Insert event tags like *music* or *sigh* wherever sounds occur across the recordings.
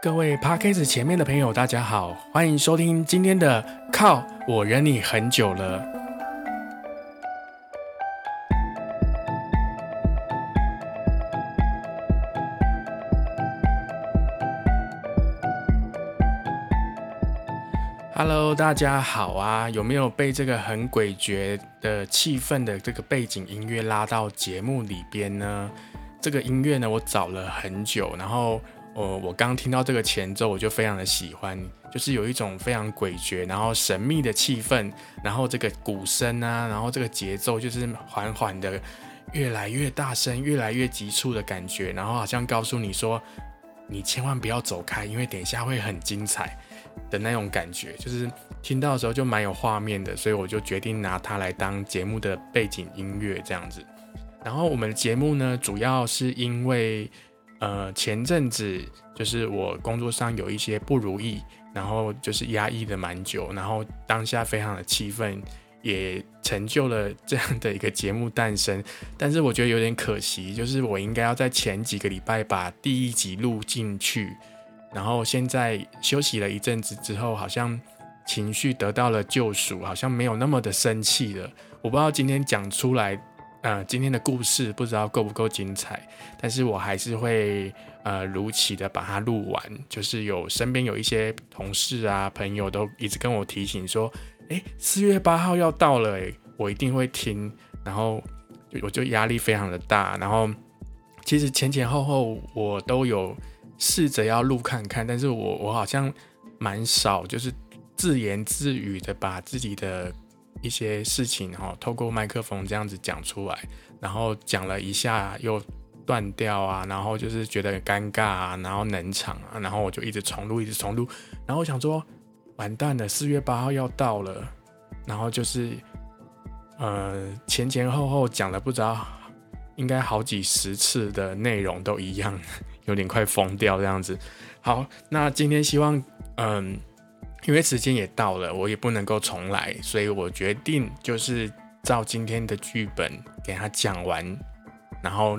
各位 p a r k a s 前面的朋友，大家好，欢迎收听今天的《靠我忍你很久了》。Hello，大家好啊！有没有被这个很诡谲的气氛的这个背景音乐拉到节目里边呢？这个音乐呢，我找了很久，然后。我我刚听到这个前奏，我就非常的喜欢，就是有一种非常诡谲，然后神秘的气氛，然后这个鼓声啊，然后这个节奏就是缓缓的越来越大声，越来越急促的感觉，然后好像告诉你说，你千万不要走开，因为等一下会很精彩的那种感觉，就是听到的时候就蛮有画面的，所以我就决定拿它来当节目的背景音乐这样子。然后我们的节目呢，主要是因为。呃，前阵子就是我工作上有一些不如意，然后就是压抑的蛮久，然后当下非常的气愤，也成就了 *laughs* 这样的一个节目诞生。但是我觉得有点可惜，就是我应该要在前几个礼拜把第一集录进去，然后现在休息了一阵子之后，好像情绪得到了救赎，好像没有那么的生气了。我不知道今天讲出来。呃，今天的故事不知道够不够精彩，但是我还是会呃如期的把它录完。就是有身边有一些同事啊朋友都一直跟我提醒说，哎，四月八号要到了，哎，我一定会听。然后我就压力非常的大。然后其实前前后后我都有试着要录看看，但是我我好像蛮少，就是自言自语的把自己的。一些事情哈，透过麦克风这样子讲出来，然后讲了一下又断掉啊，然后就是觉得很尴尬啊，然后冷场啊，然后我就一直重录，一直重录，然后我想说，完蛋了，四月八号要到了，然后就是呃前前后后讲了不知道应该好几十次的内容都一样，*laughs* 有点快疯掉这样子。好，那今天希望嗯。因为时间也到了，我也不能够重来，所以我决定就是照今天的剧本给他讲完，然后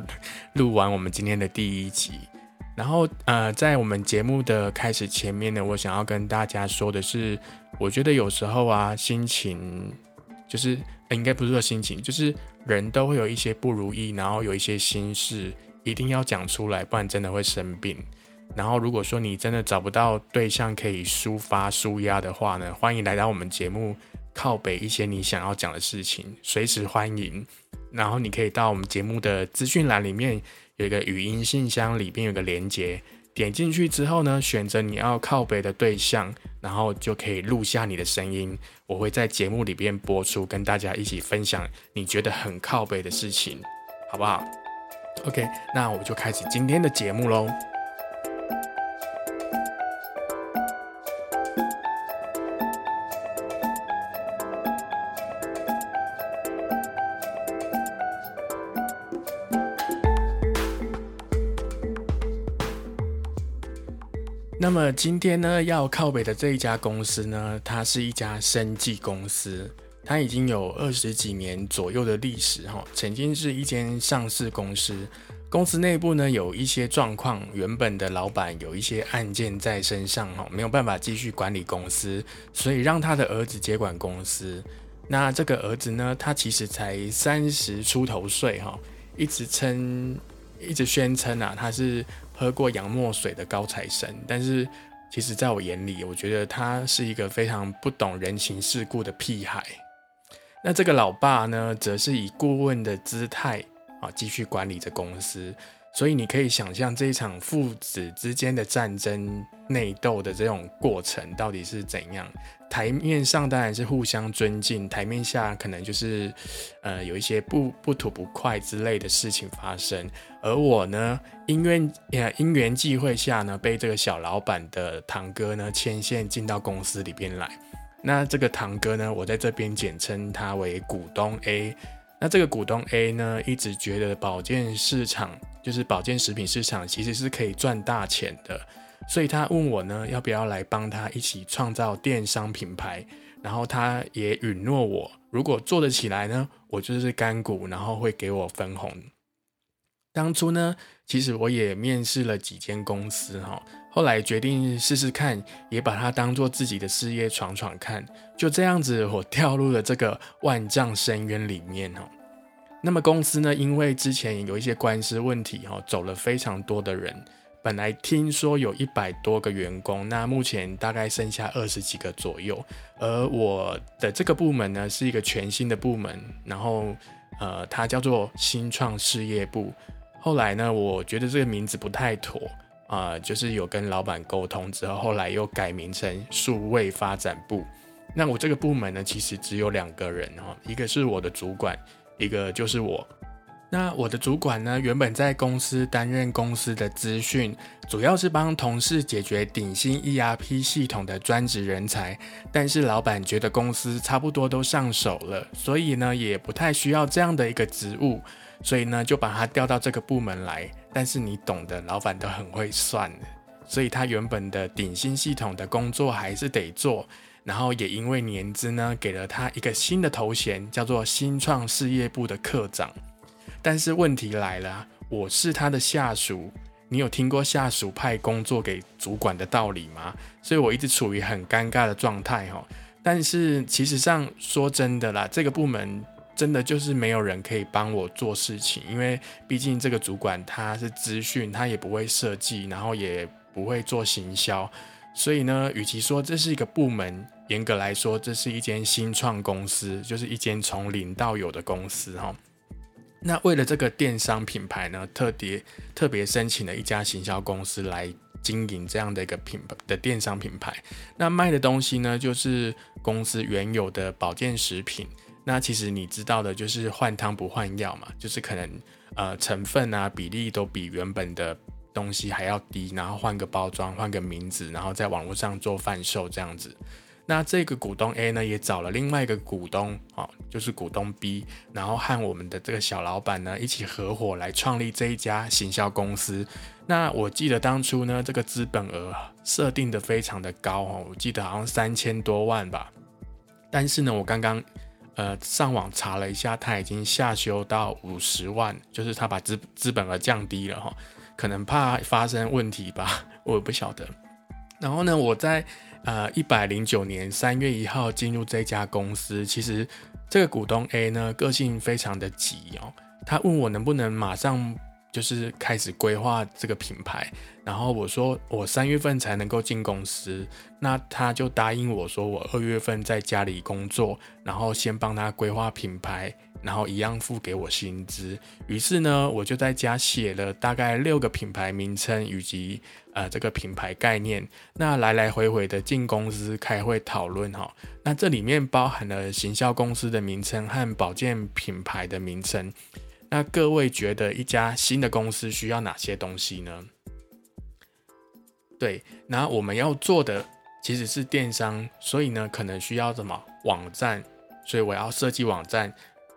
录完我们今天的第一集。然后呃，在我们节目的开始前面呢，我想要跟大家说的是，我觉得有时候啊，心情就是应该不是说心情，就是人都会有一些不如意，然后有一些心事，一定要讲出来，不然真的会生病。然后，如果说你真的找不到对象可以抒发抒压的话呢，欢迎来到我们节目靠北一些你想要讲的事情，随时欢迎。然后你可以到我们节目的资讯栏里面有一个语音信箱，里边有个连接，点进去之后呢，选择你要靠北的对象，然后就可以录下你的声音，我会在节目里边播出，跟大家一起分享你觉得很靠北的事情，好不好？OK，那我们就开始今天的节目喽。那么今天呢，要靠北的这一家公司呢，它是一家生技公司，它已经有二十几年左右的历史哈，曾经是一间上市公司。公司内部呢有一些状况，原本的老板有一些案件在身上哈，没有办法继续管理公司，所以让他的儿子接管公司。那这个儿子呢，他其实才三十出头岁哈，一直称，一直宣称啊，他是。喝过洋墨水的高材生，但是其实在我眼里，我觉得他是一个非常不懂人情世故的屁孩。那这个老爸呢，则是以顾问的姿态啊，继续管理着公司。所以你可以想象这一场父子之间的战争内斗的这种过程到底是怎样？台面上当然是互相尊敬，台面下可能就是呃有一些不不吐不快之类的事情发生。而我呢，因缘呃因缘际会下呢，被这个小老板的堂哥呢牵线进到公司里边来。那这个堂哥呢，我在这边简称他为股东 A。那这个股东 A 呢，一直觉得保健市场。就是保健食品市场其实是可以赚大钱的，所以他问我呢，要不要来帮他一起创造电商品牌？然后他也允诺我，如果做得起来呢，我就是干股，然后会给我分红。当初呢，其实我也面试了几间公司哈，后来决定试试看，也把它当做自己的事业闯闯看。就这样子，我掉入了这个万丈深渊里面哈。那么公司呢，因为之前有一些官司问题哈，走了非常多的人。本来听说有一百多个员工，那目前大概剩下二十几个左右。而我的这个部门呢，是一个全新的部门，然后呃，它叫做新创事业部。后来呢，我觉得这个名字不太妥啊，就是有跟老板沟通之后，后来又改名成数位发展部。那我这个部门呢，其实只有两个人哈，一个是我的主管，一个就是我。那我的主管呢，原本在公司担任公司的资讯，主要是帮同事解决顶新 ERP 系统的专职人才。但是老板觉得公司差不多都上手了，所以呢，也不太需要这样的一个职务。所以呢，就把他调到这个部门来。但是你懂的，老板都很会算的，所以他原本的顶薪系统的工作还是得做。然后也因为年资呢，给了他一个新的头衔，叫做新创事业部的科长。但是问题来了，我是他的下属，你有听过下属派工作给主管的道理吗？所以我一直处于很尴尬的状态哈。但是其实上说真的啦，这个部门。真的就是没有人可以帮我做事情，因为毕竟这个主管他是资讯，他也不会设计，然后也不会做行销，所以呢，与其说这是一个部门，严格来说，这是一间新创公司，就是一间从零到有的公司哈。那为了这个电商品牌呢，特别特别申请了一家行销公司来经营这样的一个品牌的电商品牌。那卖的东西呢，就是公司原有的保健食品。那其实你知道的，就是换汤不换药嘛，就是可能呃成分啊比例都比原本的东西还要低，然后换个包装，换个名字，然后在网络上做贩售这样子。那这个股东 A 呢，也找了另外一个股东，哦，就是股东 B，然后和我们的这个小老板呢一起合伙来创立这一家行销公司。那我记得当初呢，这个资本额设定的非常的高哦，我记得好像三千多万吧。但是呢，我刚刚。呃，上网查了一下，他已经下修到五十万，就是他把资资本额降低了哈，可能怕发生问题吧，我也不晓得。然后呢，我在呃一百零九年三月一号进入这家公司，其实这个股东 A 呢个性非常的急哦，他问我能不能马上。就是开始规划这个品牌，然后我说我三月份才能够进公司，那他就答应我说我二月份在家里工作，然后先帮他规划品牌，然后一样付给我薪资。于是呢，我就在家写了大概六个品牌名称以及呃这个品牌概念，那来来回回的进公司开会讨论哈，那这里面包含了行销公司的名称和保健品牌的名称。那各位觉得一家新的公司需要哪些东西呢？对，那我们要做的其实是电商，所以呢，可能需要什么网站？所以我要设计网站，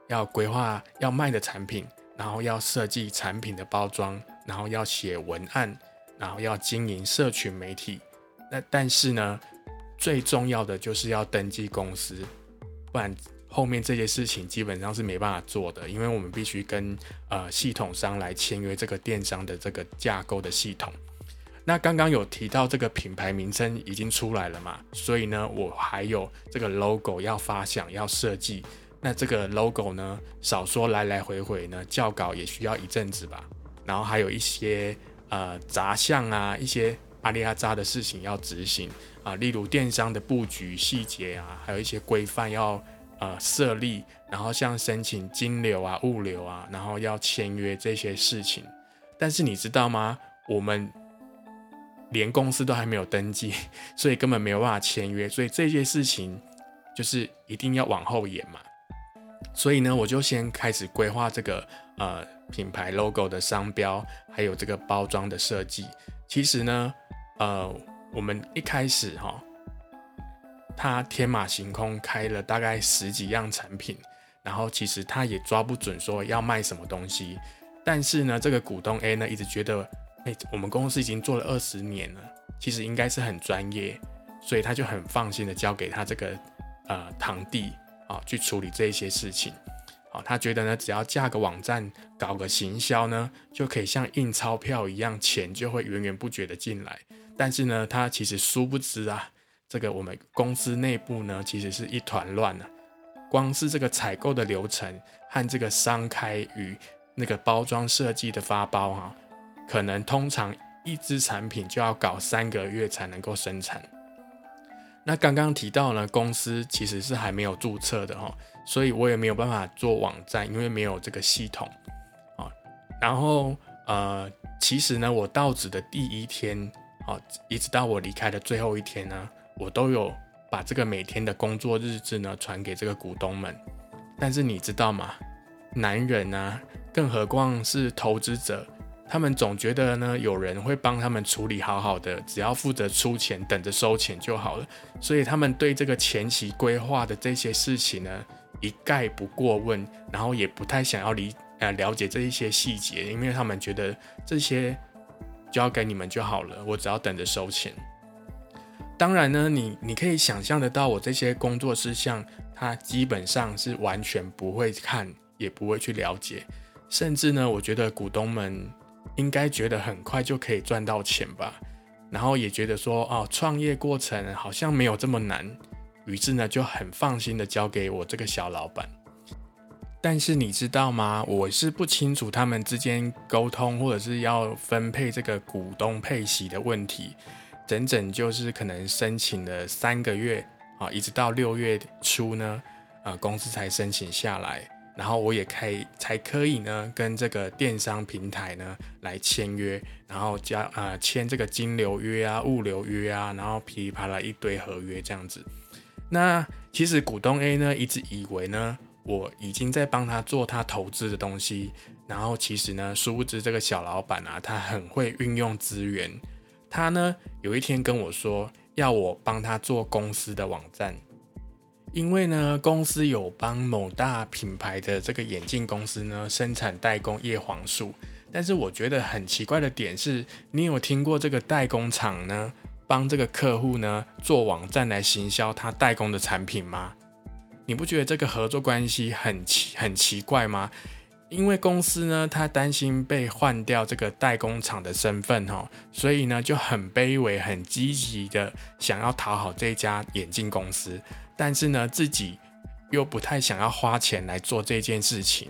要规划要卖的产品，然后要设计产品的包装，然后要写文案，然后要经营社群媒体。那但是呢，最重要的就是要登记公司，不然。后面这些事情基本上是没办法做的，因为我们必须跟呃系统商来签约这个电商的这个架构的系统。那刚刚有提到这个品牌名称已经出来了嘛，所以呢，我还有这个 logo 要发想要设计。那这个 logo 呢，少说来来回回呢，校稿也需要一阵子吧。然后还有一些呃杂项啊，一些阿里阿扎的事情要执行啊，例如电商的布局细节啊，还有一些规范要。呃，设立，然后像申请金流啊、物流啊，然后要签约这些事情，但是你知道吗？我们连公司都还没有登记，*laughs* 所以根本没有办法签约，所以这些事情就是一定要往后延嘛。所以呢，我就先开始规划这个呃品牌 logo 的商标，还有这个包装的设计。其实呢，呃，我们一开始哈。他天马行空开了大概十几样产品，然后其实他也抓不准说要卖什么东西。但是呢，这个股东 A 呢一直觉得，哎，我们公司已经做了二十年了，其实应该是很专业，所以他就很放心的交给他这个呃堂弟啊去处理这一些事情。哦，他觉得呢，只要架个网站，搞个行销呢，就可以像印钞票一样，钱就会源源不绝的进来。但是呢，他其实殊不知啊，这个我们公司内部呢，其实是一团乱呢。光是这个采购的流程和这个商开与那个包装设计的发包哈，可能通常一支产品就要搞三个月才能够生产。那刚刚提到呢，公司其实是还没有注册的哈，所以我也没有办法做网站，因为没有这个系统啊。然后呃，其实呢，我到职的第一天啊，一直到我离开的最后一天呢，我都有把这个每天的工作日志呢传给这个股东们。但是你知道吗？男人啊，更何况是投资者。他们总觉得呢，有人会帮他们处理好好的，只要负责出钱，等着收钱就好了。所以他们对这个前期规划的这些事情呢，一概不过问，然后也不太想要理呃了解这一些细节，因为他们觉得这些交给你们就好了，我只要等着收钱。当然呢，你你可以想象得到，我这些工作事项，他基本上是完全不会看，也不会去了解，甚至呢，我觉得股东们。应该觉得很快就可以赚到钱吧，然后也觉得说哦，创业过程好像没有这么难，于是呢就很放心的交给我这个小老板。但是你知道吗？我是不清楚他们之间沟通或者是要分配这个股东配息的问题，整整就是可能申请了三个月啊，一直到六月初呢，呃，公司才申请下来。然后我也可以才可以呢，跟这个电商平台呢来签约，然后加呃签这个金流约啊、物流约啊，然后噼里啪啦一堆合约这样子。那其实股东 A 呢一直以为呢我已经在帮他做他投资的东西，然后其实呢殊不知这个小老板啊他很会运用资源，他呢有一天跟我说要我帮他做公司的网站。因为呢，公司有帮某大品牌的这个眼镜公司呢生产代工叶黄素，但是我觉得很奇怪的点是，你有听过这个代工厂呢帮这个客户呢做网站来行销他代工的产品吗？你不觉得这个合作关系很奇很奇怪吗？因为公司呢，他担心被换掉这个代工厂的身份哈，所以呢就很卑微、很积极的想要讨好这家眼镜公司。但是呢，自己又不太想要花钱来做这件事情，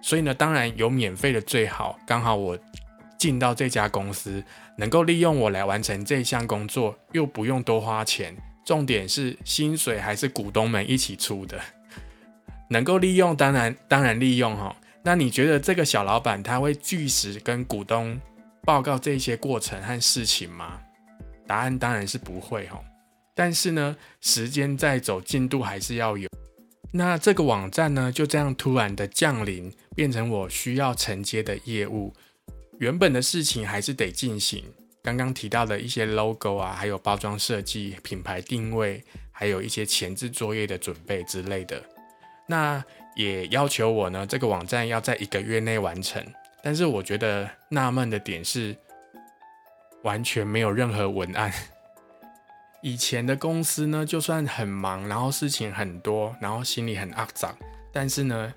所以呢，当然有免费的最好。刚好我进到这家公司，能够利用我来完成这项工作，又不用多花钱。重点是薪水还是股东们一起出的，能够利用，当然当然利用哈。那你觉得这个小老板他会据实跟股东报告这些过程和事情吗？答案当然是不会哈。但是呢，时间在走，进度还是要有。那这个网站呢，就这样突然的降临，变成我需要承接的业务。原本的事情还是得进行，刚刚提到的一些 logo 啊，还有包装设计、品牌定位，还有一些前置作业的准备之类的。那也要求我呢，这个网站要在一个月内完成。但是我觉得纳闷的点是，完全没有任何文案。*laughs* 以前的公司呢，就算很忙，然后事情很多，然后心里很肮脏，但是呢，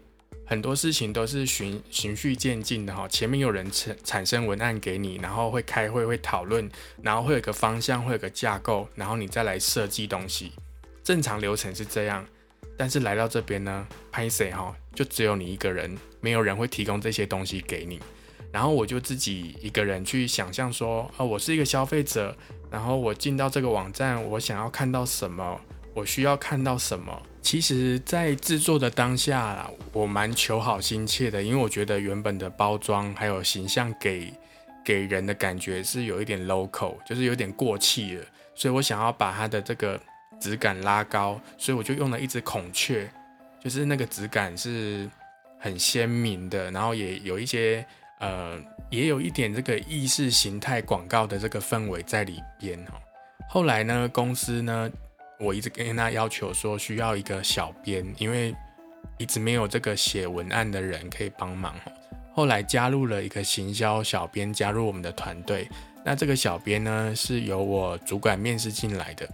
很多事情都是循循序渐进的哈。前面有人产产生文案给你，然后会开会会讨论，然后会有个方向，会有个架构，然后你再来设计东西。正常流程是这样，但是来到这边呢，拍谁哈，就只有你一个人，没有人会提供这些东西给你。然后我就自己一个人去想象说，啊，我是一个消费者，然后我进到这个网站，我想要看到什么，我需要看到什么。其实，在制作的当下，我蛮求好心切的，因为我觉得原本的包装还有形象给给人的感觉是有一点 local，就是有点过气了，所以我想要把它的这个质感拉高，所以我就用了一只孔雀，就是那个质感是很鲜明的，然后也有一些。呃，也有一点这个意识形态广告的这个氛围在里边哈。后来呢，公司呢，我一直跟他要求说需要一个小编，因为一直没有这个写文案的人可以帮忙后来加入了一个行销小编加入我们的团队。那这个小编呢，是由我主管面试进来的。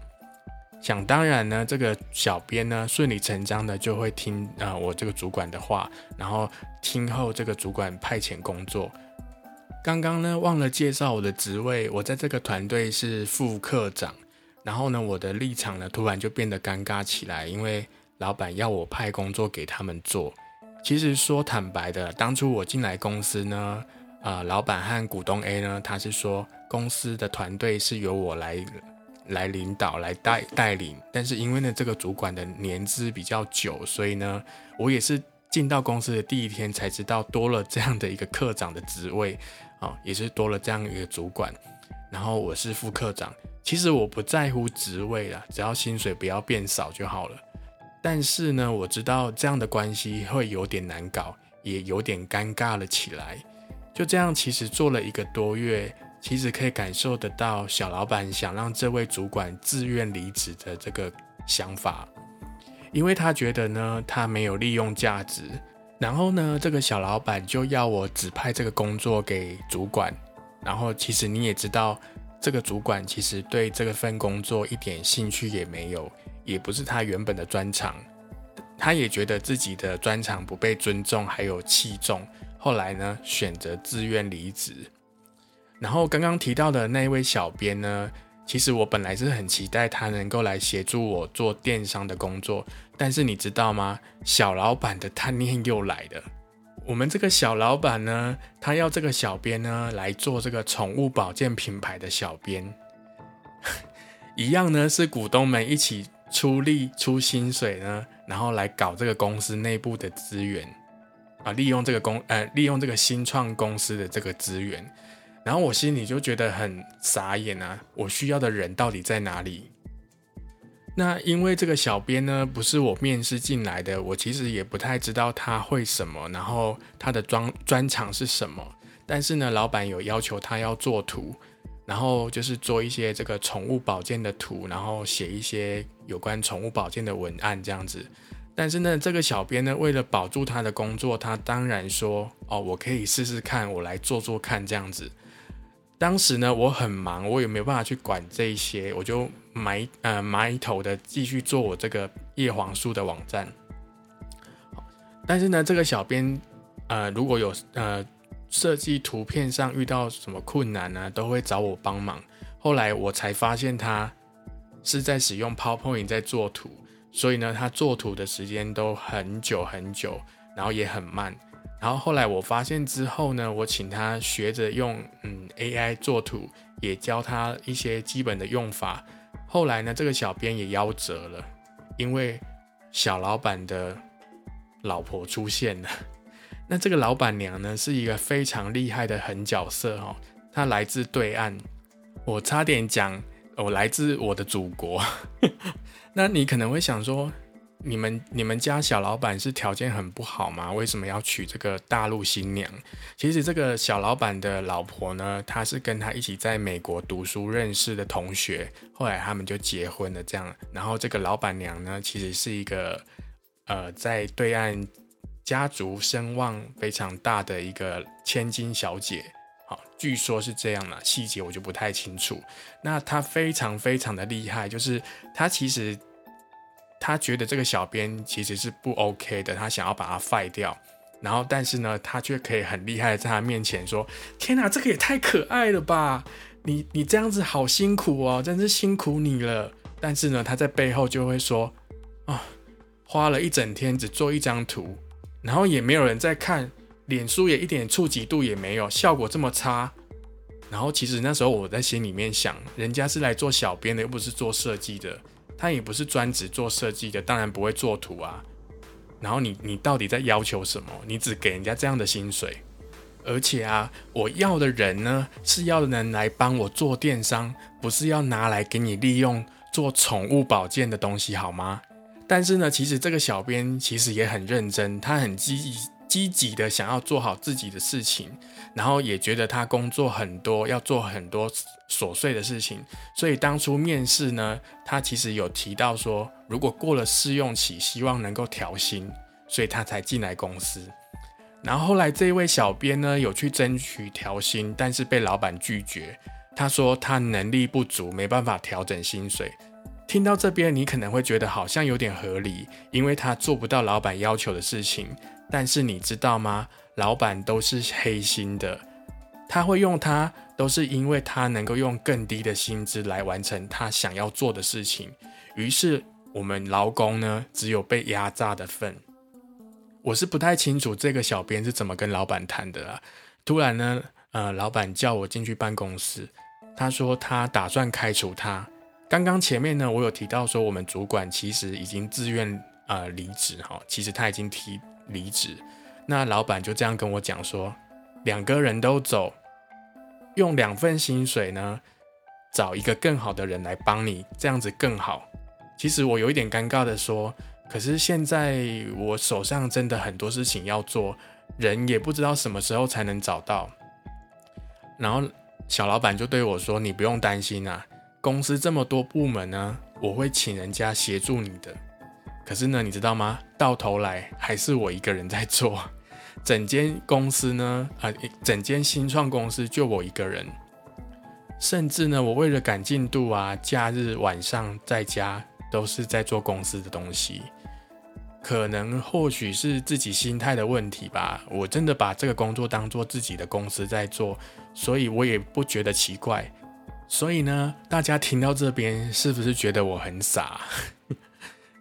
想当然呢，这个小编呢顺理成章的就会听啊我这个主管的话，然后听后这个主管派遣工作。刚刚呢忘了介绍我的职位，我在这个团队是副科长。然后呢，我的立场呢突然就变得尴尬起来，因为老板要我派工作给他们做。其实说坦白的，当初我进来公司呢，啊，老板和股东 A 呢，他是说公司的团队是由我来来领导、来带带领。但是因为呢，这个主管的年资比较久，所以呢，我也是进到公司的第一天才知道多了这样的一个科长的职位，啊，也是多了这样一个主管。然后我是副科长，其实我不在乎职位啦，只要薪水不要变少就好了。但是呢，我知道这样的关系会有点难搞，也有点尴尬了起来。就这样，其实做了一个多月，其实可以感受得到小老板想让这位主管自愿离职的这个想法，因为他觉得呢，他没有利用价值。然后呢，这个小老板就要我指派这个工作给主管。然后其实你也知道，这个主管其实对这份工作一点兴趣也没有。也不是他原本的专长，他也觉得自己的专长不被尊重，还有器重。后来呢，选择自愿离职。然后刚刚提到的那位小编呢，其实我本来是很期待他能够来协助我做电商的工作，但是你知道吗？小老板的贪念又来了。我们这个小老板呢，他要这个小编呢来做这个宠物保健品牌的小编，*laughs* 一样呢是股东们一起。出力出薪水呢，然后来搞这个公司内部的资源啊，利用这个公呃利用这个新创公司的这个资源，然后我心里就觉得很傻眼啊！我需要的人到底在哪里？那因为这个小编呢不是我面试进来的，我其实也不太知道他会什么，然后他的专专长是什么。但是呢，老板有要求他要做图。然后就是做一些这个宠物保健的图，然后写一些有关宠物保健的文案这样子。但是呢，这个小编呢，为了保住他的工作，他当然说：“哦，我可以试试看，我来做做看这样子。”当时呢，我很忙，我也没办法去管这些，我就埋呃埋头的继续做我这个叶黄素的网站。但是呢，这个小编呃如果有呃。设计图片上遇到什么困难呢？都会找我帮忙。后来我才发现他是在使用 PowerPoint 在做图，所以呢，他做图的时间都很久很久，然后也很慢。然后后来我发现之后呢，我请他学着用嗯 AI 做图，也教他一些基本的用法。后来呢，这个小编也夭折了，因为小老板的老婆出现了。*laughs* 那这个老板娘呢，是一个非常厉害的狠角色哈，她来自对岸，我差点讲我来自我的祖国。*laughs* 那你可能会想说，你们你们家小老板是条件很不好吗？为什么要娶这个大陆新娘？其实这个小老板的老婆呢，她是跟他一起在美国读书认识的同学，后来他们就结婚了这样。然后这个老板娘呢，其实是一个呃在对岸。家族声望非常大的一个千金小姐，好，据说是这样啦，细节我就不太清楚。那她非常非常的厉害，就是她其实他觉得这个小编其实是不 OK 的，他想要把他废掉。然后，但是呢，他却可以很厉害，在他面前说：“天哪，这个也太可爱了吧！你你这样子好辛苦哦，真是辛苦你了。”但是呢，他在背后就会说：“啊，花了一整天只做一张图。”然后也没有人在看，脸书也一点触及度也没有，效果这么差。然后其实那时候我在心里面想，人家是来做小编的，又不是做设计的，他也不是专职做设计的，当然不会做图啊。然后你你到底在要求什么？你只给人家这样的薪水，而且啊，我要的人呢是要人来帮我做电商，不是要拿来给你利用做宠物保健的东西，好吗？但是呢，其实这个小编其实也很认真，他很积极积极的想要做好自己的事情，然后也觉得他工作很多，要做很多琐碎的事情，所以当初面试呢，他其实有提到说，如果过了试用期，希望能够调薪，所以他才进来公司。然后后来这一位小编呢，有去争取调薪，但是被老板拒绝，他说他能力不足，没办法调整薪水。听到这边，你可能会觉得好像有点合理，因为他做不到老板要求的事情。但是你知道吗？老板都是黑心的，他会用他，都是因为他能够用更低的薪资来完成他想要做的事情。于是我们劳工呢，只有被压榨的份。我是不太清楚这个小编是怎么跟老板谈的啊。突然呢，呃，老板叫我进去办公室，他说他打算开除他。刚刚前面呢，我有提到说我们主管其实已经自愿呃离职哈，其实他已经提离职。那老板就这样跟我讲说，两个人都走，用两份薪水呢，找一个更好的人来帮你，这样子更好。其实我有一点尴尬的说，可是现在我手上真的很多事情要做，人也不知道什么时候才能找到。然后小老板就对我说：“你不用担心啊。”公司这么多部门呢，我会请人家协助你的。可是呢，你知道吗？到头来还是我一个人在做。*laughs* 整间公司呢，啊，整间新创公司就我一个人。甚至呢，我为了赶进度啊，假日晚上在家都是在做公司的东西。可能或许是自己心态的问题吧。我真的把这个工作当做自己的公司在做，所以我也不觉得奇怪。所以呢，大家听到这边是不是觉得我很傻？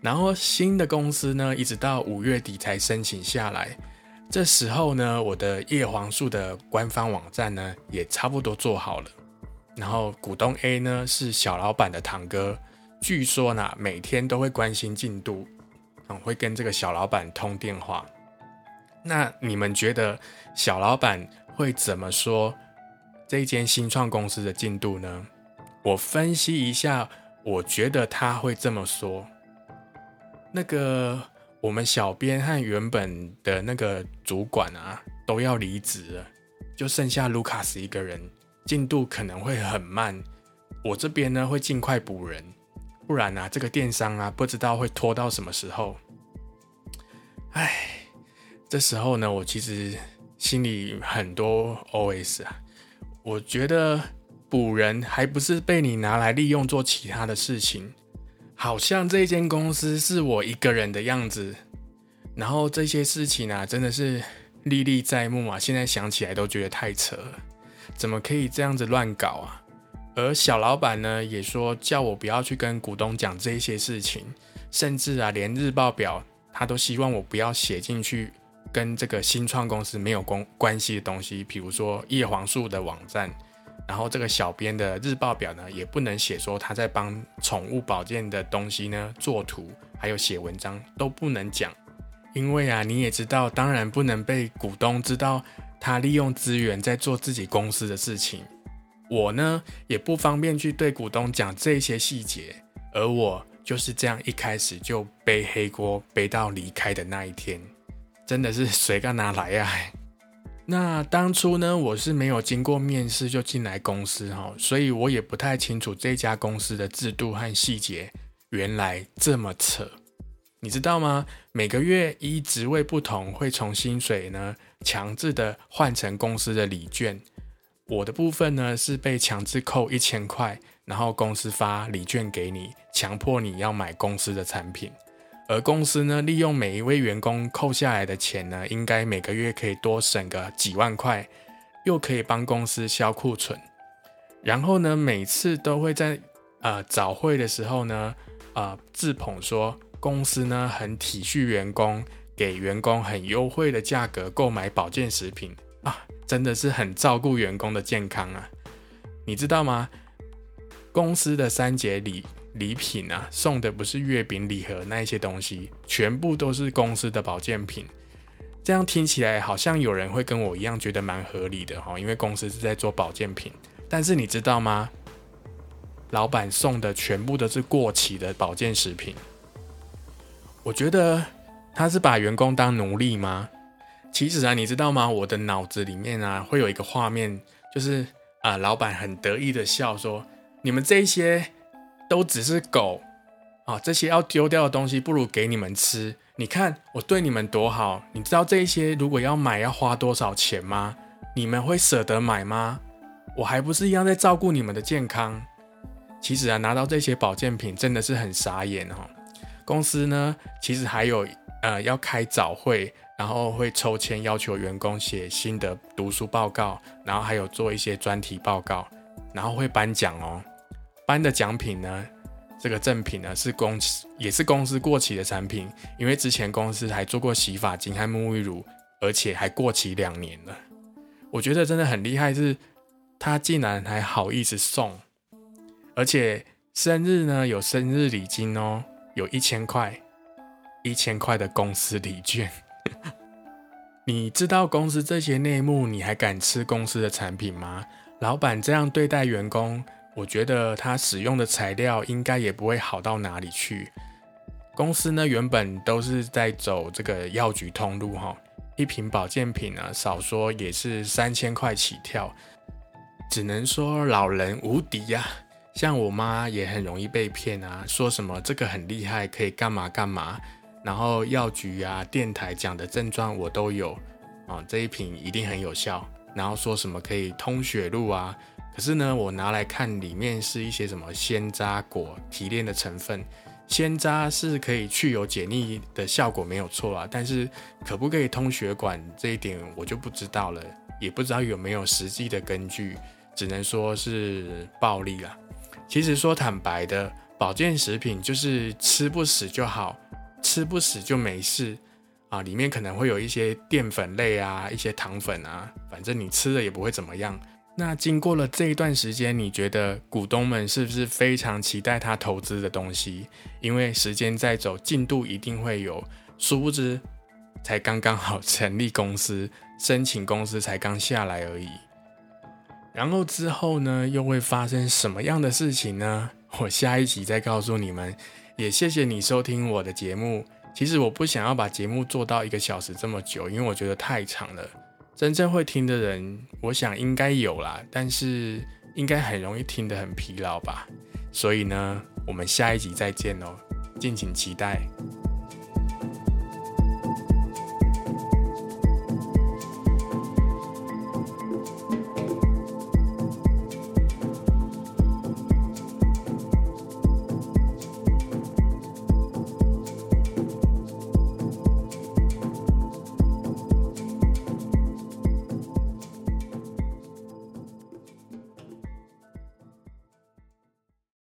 然后新的公司呢，一直到五月底才申请下来。这时候呢，我的叶黄素的官方网站呢，也差不多做好了。然后股东 A 呢，是小老板的堂哥，据说呢，每天都会关心进度，嗯，会跟这个小老板通电话。那你们觉得小老板会怎么说？这间新创公司的进度呢？我分析一下，我觉得他会这么说：那个我们小编和原本的那个主管啊，都要离职了，就剩下卢卡斯一个人，进度可能会很慢。我这边呢会尽快补人，不然啊，这个电商啊不知道会拖到什么时候。唉，这时候呢，我其实心里很多 OS 啊。我觉得补人还不是被你拿来利用做其他的事情，好像这间公司是我一个人的样子。然后这些事情啊，真的是历历在目啊，现在想起来都觉得太扯了，怎么可以这样子乱搞啊？而小老板呢，也说叫我不要去跟股东讲这些事情，甚至啊，连日报表他都希望我不要写进去。跟这个新创公司没有关关系的东西，比如说叶黄素的网站，然后这个小编的日报表呢，也不能写说他在帮宠物保健的东西呢做图，还有写文章都不能讲，因为啊，你也知道，当然不能被股东知道他利用资源在做自己公司的事情。我呢也不方便去对股东讲这些细节，而我就是这样一开始就背黑锅背到离开的那一天。真的是谁敢拿来呀？那当初呢，我是没有经过面试就进来公司哈，所以我也不太清楚这家公司的制度和细节，原来这么扯。你知道吗？每个月依职位不同，会从薪水呢强制的换成公司的礼券。我的部分呢是被强制扣一千块，然后公司发礼券给你，强迫你要买公司的产品。而公司呢，利用每一位员工扣下来的钱呢，应该每个月可以多省个几万块，又可以帮公司销库存。然后呢，每次都会在呃早会的时候呢，呃自捧说公司呢很体恤员工，给员工很优惠的价格购买保健食品啊，真的是很照顾员工的健康啊。你知道吗？公司的三节礼。礼品啊，送的不是月饼礼盒那一些东西，全部都是公司的保健品。这样听起来好像有人会跟我一样觉得蛮合理的哈，因为公司是在做保健品。但是你知道吗？老板送的全部都是过期的保健食品。我觉得他是把员工当奴隶吗？其实啊，你知道吗？我的脑子里面啊，会有一个画面，就是啊，老板很得意的笑说：“你们这些。”都只是狗啊！这些要丢掉的东西，不如给你们吃。你看我对你们多好，你知道这些如果要买要花多少钱吗？你们会舍得买吗？我还不是一样在照顾你们的健康。其实啊，拿到这些保健品真的是很傻眼哦。公司呢，其实还有呃要开早会，然后会抽签要求员工写新的读书报告，然后还有做一些专题报告，然后会颁奖哦。颁的奖品呢，这个赠品呢是公司也是公司过期的产品，因为之前公司还做过洗发精和沐浴乳，而且还过期两年了。我觉得真的很厉害，是他竟然还好意思送。而且生日呢有生日礼金哦，有一千块，一千块的公司礼券。*laughs* 你知道公司这些内幕，你还敢吃公司的产品吗？老板这样对待员工，我觉得它使用的材料应该也不会好到哪里去。公司呢原本都是在走这个药局通路哈，一瓶保健品呢少说也是三千块起跳，只能说老人无敌呀。像我妈也很容易被骗啊，说什么这个很厉害，可以干嘛干嘛，然后药局啊、电台讲的症状我都有啊，这一瓶一定很有效，然后说什么可以通血路啊，可是呢，我拿来看里面是一些什么鲜榨果提炼的成分，鲜榨是可以去油解腻的效果没有错啊，但是可不可以通血管这一点我就不知道了，也不知道有没有实际的根据，只能说是暴利了。其实说坦白的，保健食品就是吃不死就好，吃不死就没事啊。里面可能会有一些淀粉类啊，一些糖粉啊，反正你吃了也不会怎么样。那经过了这一段时间，你觉得股东们是不是非常期待他投资的东西？因为时间在走，进度一定会有。殊不知，才刚刚好 *laughs* 成立公司，申请公司才刚下来而已。然后之后呢，又会发生什么样的事情呢？我下一集再告诉你们。也谢谢你收听我的节目。其实我不想要把节目做到一个小时这么久，因为我觉得太长了。真正会听的人，我想应该有啦，但是应该很容易听得很疲劳吧。所以呢，我们下一集再见哦，敬请期待。